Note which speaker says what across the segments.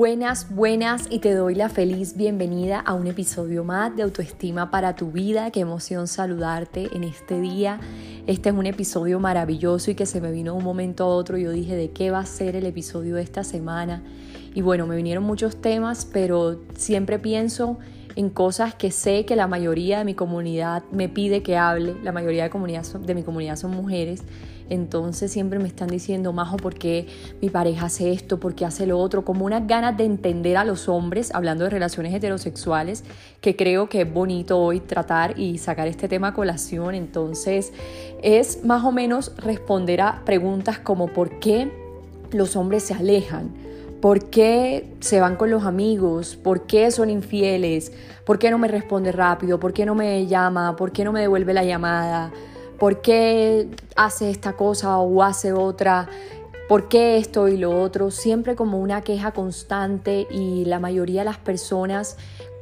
Speaker 1: Buenas, buenas y te doy la feliz bienvenida a un episodio más de Autoestima para tu vida. Qué emoción saludarte en este día. Este es un episodio maravilloso y que se me vino de un momento a otro. Yo dije de qué va a ser el episodio de esta semana. Y bueno, me vinieron muchos temas, pero siempre pienso en cosas que sé que la mayoría de mi comunidad me pide que hable. La mayoría de, comunidad de mi comunidad son mujeres entonces siempre me están diciendo, Majo, ¿por qué mi pareja hace esto? ¿Por qué hace lo otro? Como unas ganas de entender a los hombres, hablando de relaciones heterosexuales, que creo que es bonito hoy tratar y sacar este tema a colación. Entonces es más o menos responder a preguntas como ¿por qué los hombres se alejan? ¿Por qué se van con los amigos? ¿Por qué son infieles? ¿Por qué no me responde rápido? ¿Por qué no me llama? ¿Por qué no me devuelve la llamada? ¿Por qué hace esta cosa o hace otra? ¿Por qué esto y lo otro? Siempre como una queja constante y la mayoría de las personas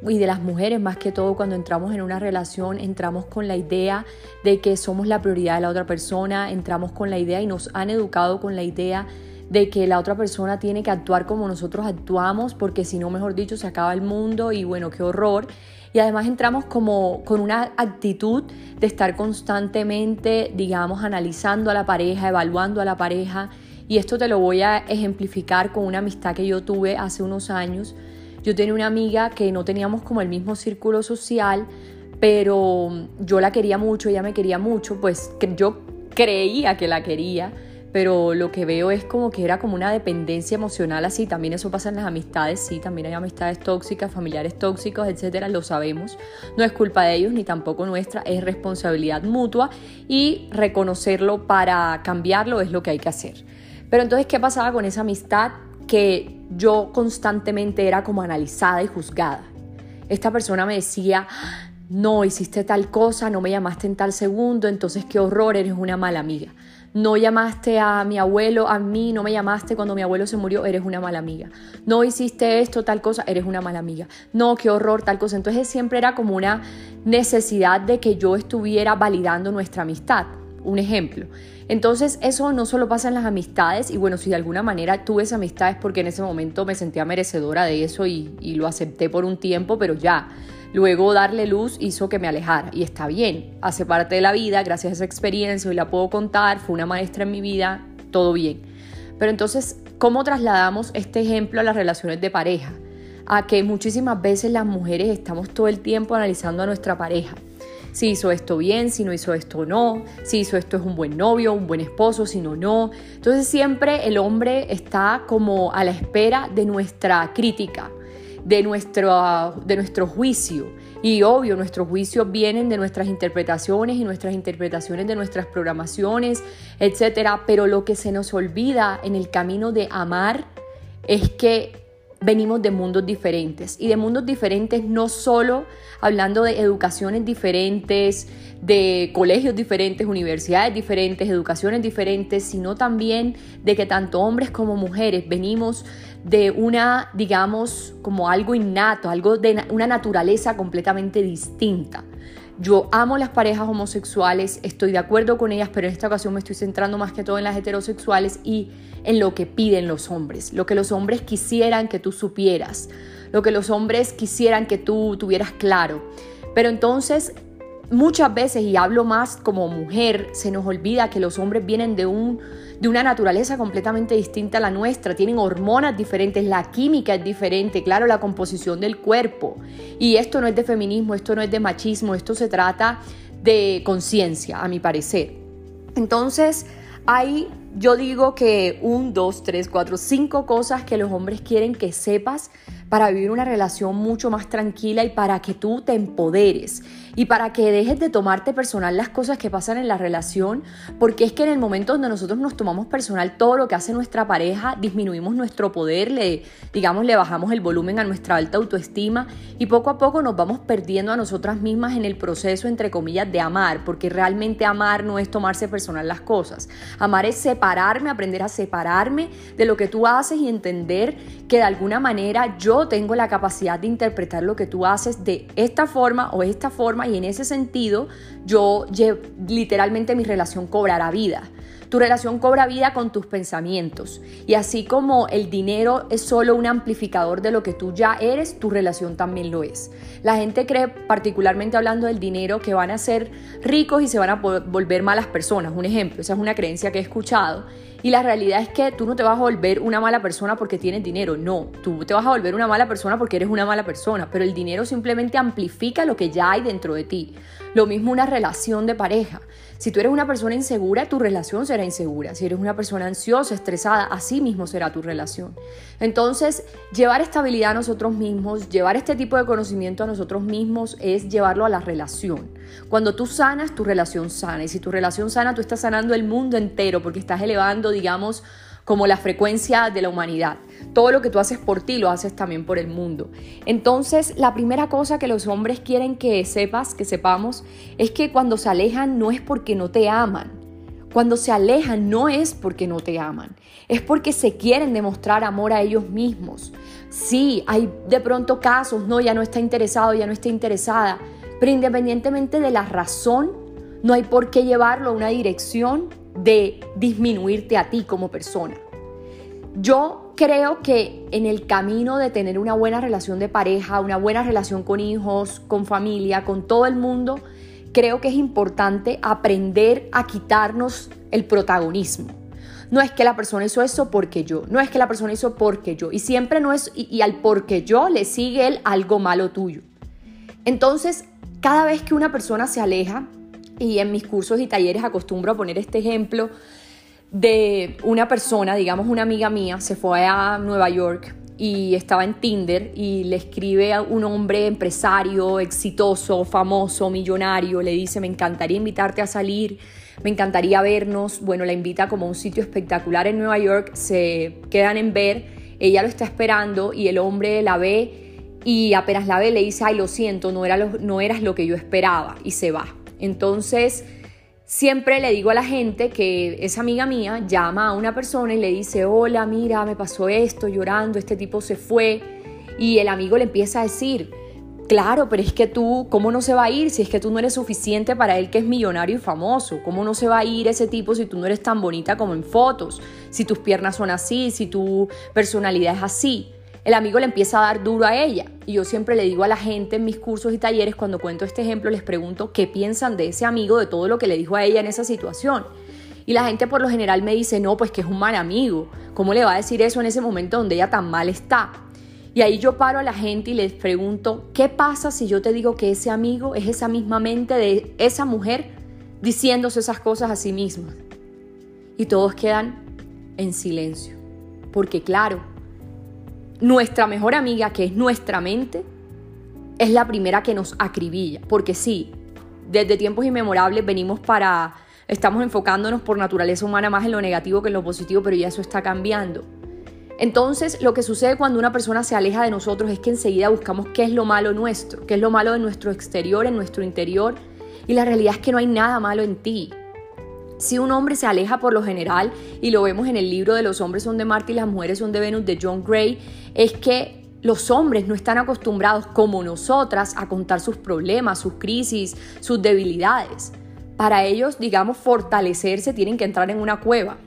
Speaker 1: y de las mujeres más que todo cuando entramos en una relación entramos con la idea de que somos la prioridad de la otra persona, entramos con la idea y nos han educado con la idea de que la otra persona tiene que actuar como nosotros actuamos porque si no, mejor dicho, se acaba el mundo y bueno, qué horror y además entramos como con una actitud de estar constantemente, digamos, analizando a la pareja, evaluando a la pareja. Y esto te lo voy a ejemplificar con una amistad que yo tuve hace unos años. Yo tenía una amiga que no teníamos como el mismo círculo social, pero yo la quería mucho, ella me quería mucho, pues yo creía que la quería pero lo que veo es como que era como una dependencia emocional así, también eso pasa en las amistades, sí, también hay amistades tóxicas, familiares tóxicos, etcétera, lo sabemos, no es culpa de ellos ni tampoco nuestra, es responsabilidad mutua y reconocerlo para cambiarlo es lo que hay que hacer. Pero entonces, ¿qué pasaba con esa amistad? Que yo constantemente era como analizada y juzgada. Esta persona me decía, no, hiciste tal cosa, no me llamaste en tal segundo, entonces qué horror, eres una mala amiga no llamaste a mi abuelo, a mí, no me llamaste cuando mi abuelo se murió, eres una mala amiga. No hiciste esto, tal cosa, eres una mala amiga. No, qué horror, tal cosa. Entonces siempre era como una necesidad de que yo estuviera validando nuestra amistad. Un ejemplo. Entonces eso no solo pasa en las amistades y bueno, si de alguna manera tuve esa amistad es porque en ese momento me sentía merecedora de eso y, y lo acepté por un tiempo, pero ya Luego darle luz hizo que me alejara y está bien, hace parte de la vida, gracias a esa experiencia, y la puedo contar, fue una maestra en mi vida, todo bien. Pero entonces, ¿cómo trasladamos este ejemplo a las relaciones de pareja? A que muchísimas veces las mujeres estamos todo el tiempo analizando a nuestra pareja. Si hizo esto bien, si no hizo esto no, si hizo esto es un buen novio, un buen esposo, si no, no. Entonces siempre el hombre está como a la espera de nuestra crítica, de nuestro, de nuestro juicio. Y obvio, nuestros juicios vienen de nuestras interpretaciones y nuestras interpretaciones de nuestras programaciones, etcétera. Pero lo que se nos olvida en el camino de amar es que venimos de mundos diferentes y de mundos diferentes no solo hablando de educaciones diferentes, de colegios diferentes, universidades diferentes, educaciones diferentes, sino también de que tanto hombres como mujeres venimos de una, digamos, como algo innato, algo de una naturaleza completamente distinta. Yo amo las parejas homosexuales, estoy de acuerdo con ellas, pero en esta ocasión me estoy centrando más que todo en las heterosexuales y en lo que piden los hombres, lo que los hombres quisieran que tú supieras, lo que los hombres quisieran que tú tuvieras claro. Pero entonces muchas veces, y hablo más como mujer, se nos olvida que los hombres vienen de, un, de una naturaleza completamente distinta a la nuestra, tienen hormonas diferentes, la química es diferente, claro, la composición del cuerpo. Y esto no es de feminismo, esto no es de machismo, esto se trata de conciencia, a mi parecer. Entonces, hay yo digo que un, dos, tres, cuatro, cinco cosas que los hombres quieren que sepas para vivir una relación mucho más tranquila y para que tú te empoderes y para que dejes de tomarte personal las cosas que pasan en la relación, porque es que en el momento donde nosotros nos tomamos personal todo lo que hace nuestra pareja, disminuimos nuestro poder, le digamos le bajamos el volumen a nuestra alta autoestima y poco a poco nos vamos perdiendo a nosotras mismas en el proceso entre comillas de amar, porque realmente amar no es tomarse personal las cosas. Amar es separarme, aprender a separarme de lo que tú haces y entender que de alguna manera yo tengo la capacidad de interpretar lo que tú haces de esta forma o esta forma y en ese sentido yo literalmente mi relación cobrará vida. Tu relación cobra vida con tus pensamientos. Y así como el dinero es solo un amplificador de lo que tú ya eres, tu relación también lo es. La gente cree, particularmente hablando del dinero, que van a ser ricos y se van a volver malas personas. Un ejemplo, esa es una creencia que he escuchado. Y la realidad es que tú no te vas a volver una mala persona porque tienes dinero, no, tú te vas a volver una mala persona porque eres una mala persona, pero el dinero simplemente amplifica lo que ya hay dentro de ti. Lo mismo una relación de pareja. Si tú eres una persona insegura, tu relación será insegura. Si eres una persona ansiosa, estresada, así mismo será tu relación. Entonces, llevar estabilidad a nosotros mismos, llevar este tipo de conocimiento a nosotros mismos es llevarlo a la relación. Cuando tú sanas, tu relación sana. Y si tu relación sana, tú estás sanando el mundo entero porque estás elevando, digamos, como la frecuencia de la humanidad. Todo lo que tú haces por ti lo haces también por el mundo. Entonces, la primera cosa que los hombres quieren que sepas, que sepamos, es que cuando se alejan no es porque no te aman. Cuando se alejan no es porque no te aman, es porque se quieren demostrar amor a ellos mismos. Sí, hay de pronto casos, no, ya no está interesado, ya no está interesada, pero independientemente de la razón, no hay por qué llevarlo a una dirección de disminuirte a ti como persona. Yo creo que en el camino de tener una buena relación de pareja, una buena relación con hijos, con familia, con todo el mundo, creo que es importante aprender a quitarnos el protagonismo. No es que la persona hizo eso porque yo, no es que la persona hizo porque yo, y siempre no es, y, al porque yo le sigue él algo malo tuyo. Entonces, cada vez que una persona se aleja, y en mis cursos y talleres acostumbro a poner este ejemplo de una persona, digamos una amiga mía, se fue a Nueva York y estaba en Tinder y le escribe a un hombre empresario, exitoso, famoso, millonario, le dice, me encantaría invitarte a salir, me encantaría vernos, bueno, la invita como a un sitio espectacular en Nueva York, se quedan en ver, ella lo está esperando y el hombre la ve y apenas la ve le dice, ay, lo siento, no, era no eras lo que yo esperaba y se va. Entonces, siempre le digo a la gente que esa amiga mía llama a una persona y le dice, hola, mira, me pasó esto, llorando, este tipo se fue. Y el amigo le empieza a decir, claro, pero es que tú, ¿cómo no se va a ir si es que tú no eres suficiente para él que es millonario y famoso? ¿Cómo no se va a ir ese tipo si tú no eres tan bonita como en fotos? Si tus piernas son así, si tu personalidad es así el amigo le empieza a dar duro a ella. Y yo siempre le digo a la gente en mis cursos y talleres, cuando cuento este ejemplo, les pregunto qué piensan de ese amigo, de todo lo que le dijo a ella en esa situación. Y la gente por lo general me dice, no, pues que es un mal amigo. ¿Cómo le va a decir eso en ese momento donde ella tan mal está? Y ahí yo paro a la gente y les pregunto, ¿qué pasa si yo te digo que ese amigo es esa misma mente de esa mujer diciéndose esas cosas a sí misma? Y todos quedan en silencio. Porque claro, nuestra mejor amiga, que es nuestra mente, es la primera que nos acribilla. Porque sí, desde tiempos inmemorables venimos para, estamos enfocándonos por naturaleza humana más en lo negativo que en lo positivo, pero ya eso está cambiando. Entonces, lo que sucede cuando una persona se aleja de nosotros es que enseguida buscamos qué es lo malo nuestro, qué es lo malo de nuestro exterior, en nuestro interior. Y la realidad es que no hay nada malo en ti. Si un hombre se aleja por lo general, y lo vemos en el libro de Los hombres son de Marte y las mujeres son de Venus de John Gray, es que los hombres no están acostumbrados como nosotras a contar sus problemas, sus crisis, sus debilidades. Para ellos, digamos, fortalecerse tienen que entrar en una cueva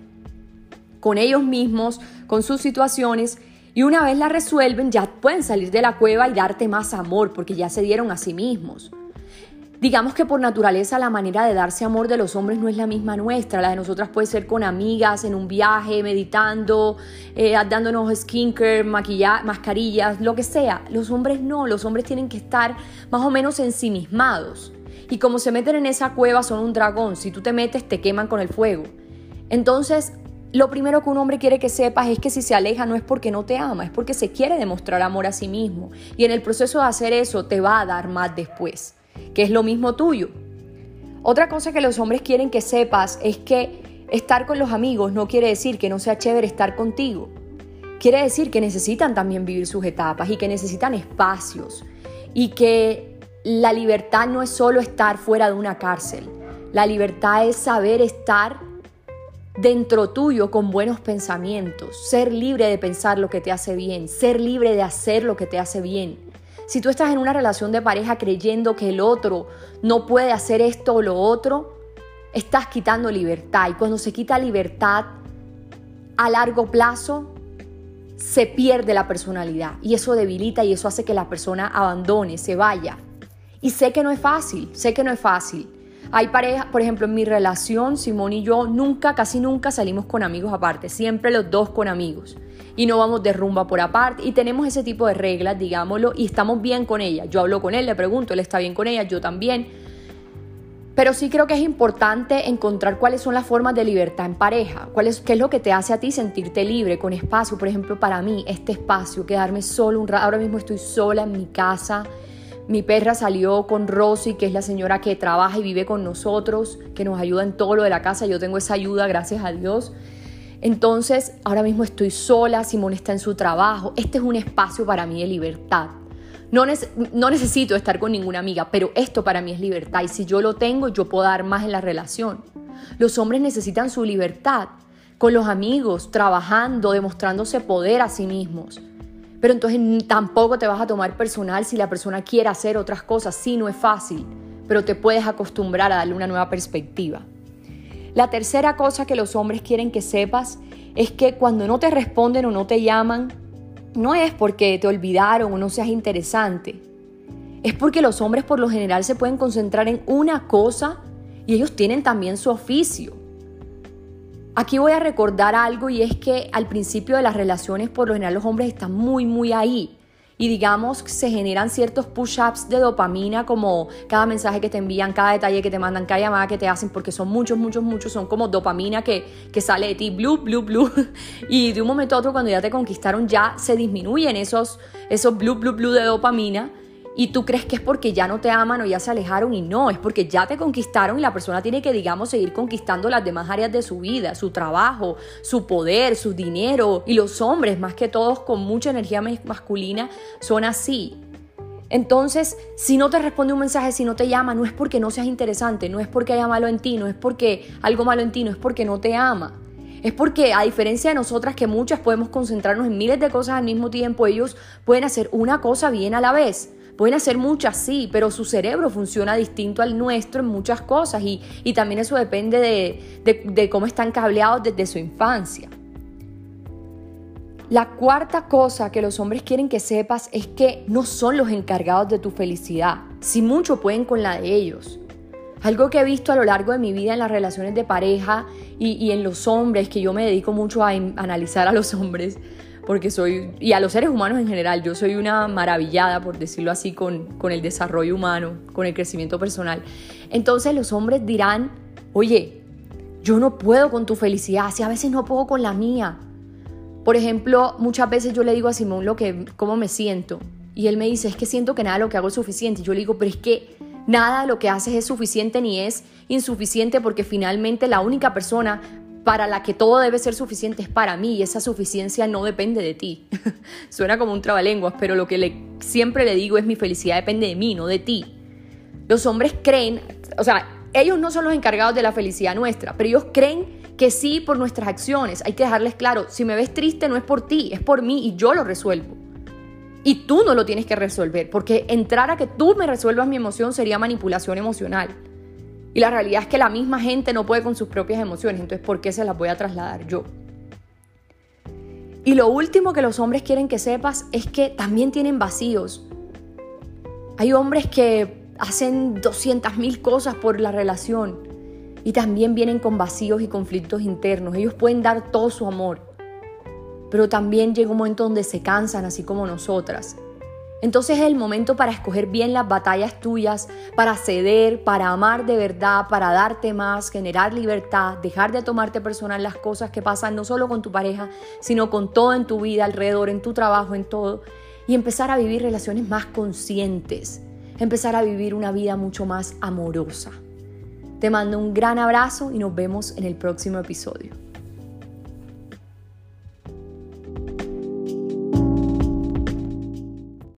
Speaker 1: con ellos mismos, con sus situaciones, y una vez la resuelven ya pueden salir de la cueva y darte más amor porque ya se dieron a sí mismos. Digamos que por naturaleza la manera de darse amor de los hombres no es la misma nuestra. La de nosotras puede ser con amigas, en un viaje, meditando, eh, dándonos skincare, maquillaje, mascarillas, lo que sea. Los hombres no, los hombres tienen que estar más o menos ensimismados. Y como se meten en esa cueva son un dragón, si tú te metes te queman con el fuego. Entonces, lo primero que un hombre quiere que sepas es que si se aleja no es porque no te ama, es porque se quiere demostrar amor a sí mismo. Y en el proceso de hacer eso te va a dar más después, que es lo mismo tuyo. Otra cosa que los hombres quieren que sepas es que estar con los amigos no quiere decir que no sea chévere estar contigo. Quiere decir que necesitan también vivir sus etapas y que necesitan espacios y que la libertad no es solo estar fuera de una cárcel. La libertad es saber estar dentro tuyo con buenos pensamientos, ser libre de pensar lo que te hace bien, ser libre de hacer lo que te hace bien. Si tú estás en una relación de pareja creyendo que el otro no puede hacer esto o lo otro, estás quitando libertad. Y cuando se quita libertad a largo plazo, se pierde la personalidad. Y eso debilita y eso hace que la persona abandone, se vaya. Y sé que no es fácil, sé que no es fácil. Hay parejas, por ejemplo, en mi relación, Simón y yo nunca, casi nunca salimos con amigos aparte, siempre los dos con amigos. Y no vamos de rumba por aparte y tenemos ese tipo de reglas, digámoslo, y estamos bien con ella. Yo hablo con él, le pregunto, él está bien con ella, yo también. Pero sí creo que es importante encontrar cuáles son las formas de libertad en pareja, cuál es, qué es lo que te hace a ti sentirte libre, con espacio. Por ejemplo, para mí, este espacio, quedarme solo un rato. Ahora mismo estoy sola en mi casa, mi perra salió con Rosy, que es la señora que trabaja y vive con nosotros, que nos ayuda en todo lo de la casa. Yo tengo esa ayuda, gracias a Dios. Entonces, ahora mismo estoy sola, Simón está en su trabajo. Este es un espacio para mí de libertad. No, no, necesito estar con ninguna amiga, pero esto para mí es libertad y si yo lo tengo, yo puedo dar más en la relación. Los hombres necesitan su libertad con los amigos, trabajando, demostrándose poder a sí mismos. Pero entonces tampoco te vas a tomar personal si la persona quiere hacer otras cosas. Sí, no es fácil, pero te puedes acostumbrar a darle una nueva perspectiva. La tercera cosa que los hombres quieren que sepas es que cuando no te responden o no te llaman, no es porque te olvidaron o no seas interesante. Es porque los hombres por lo general se pueden concentrar en una cosa y ellos tienen también su oficio. Aquí voy a recordar algo y es que al principio de las relaciones por lo general los hombres están muy, muy ahí. Y digamos, se generan ciertos push-ups de dopamina como cada mensaje que te envían, cada detalle que te mandan, cada llamada que te hacen, porque son muchos, muchos, muchos, son como dopamina que, que sale de ti, blue, blue, blue. Y de un momento a otro, cuando ya te conquistaron, ya se disminuyen esos, esos blue, blue, blue de dopamina y tú crees que es porque ya no te aman o ya se alejaron y no, es porque ya te conquistaron y la persona tiene que, digamos, seguir conquistando las demás áreas de su vida, su trabajo, su poder, su dinero y los hombres, más que todos con mucha energía masculina, son así. Entonces, si no te responde un mensaje, si no te llama, no es porque no seas interesante, no es porque haya malo en ti, no es porque algo malo en ti, no es porque no te ama. Es porque a diferencia de nosotras que muchas podemos concentrarnos en miles de cosas al mismo tiempo, ellos pueden hacer una cosa bien a la vez. Pueden hacer muchas, sí, pero su cerebro funciona distinto al nuestro en muchas cosas y, también eso depende de, de cómo están cableados desde su infancia. La cuarta cosa que los hombres quieren que sepas es que no son los encargados de tu felicidad, si mucho pueden con la de ellos. Algo que he visto a lo largo de mi vida en las relaciones de pareja y, y en los hombres, que yo me dedico mucho a analizar a los hombres, porque soy, y a los seres humanos en general, yo soy una maravillada, por decirlo así, con, con el desarrollo humano, con el crecimiento personal. Entonces los hombres dirán, oye, yo no puedo con tu felicidad, si a veces no puedo con la mía. Por ejemplo, muchas veces yo le digo a Simón lo que, cómo me siento, y él me dice, es que siento que nada de lo que hago es suficiente. yo le digo, pero es que nada de lo que haces es suficiente ni es insuficiente porque finalmente la única persona para la que todo debe ser suficiente es para mí y esa suficiencia no depende de ti. Suena como un trabalenguas, pero lo que le, siempre le digo es mi felicidad depende de mí, no de ti. Los hombres creen, o sea, ellos no son los encargados de la felicidad nuestra, pero ellos creen que sí por nuestras acciones. Hay que dejarles claro, si me ves triste no es por ti, es por mí y yo lo resuelvo. Y tú no lo tienes que resolver, porque entrar a que tú me resuelvas mi emoción sería manipulación emocional. Y la realidad es que la misma gente no puede con sus propias emociones, entonces ¿por qué se las voy a trasladar yo? Y lo último que los hombres quieren que sepas es que también tienen vacíos. Hay hombres que hacen 200.000 cosas por la relación y también vienen con vacíos y conflictos internos. Ellos pueden dar todo su amor, pero también llega un momento donde se cansan, así como nosotras. Entonces es el momento para escoger bien las batallas tuyas, para ceder, para amar de verdad, para darte más, generar libertad, dejar de tomarte personal las cosas que pasan no solo con tu pareja, sino con todo en tu vida, alrededor, en tu trabajo, en todo, y empezar a vivir relaciones más conscientes, empezar a vivir una vida mucho más amorosa. Te mando un gran abrazo y nos vemos en el próximo episodio.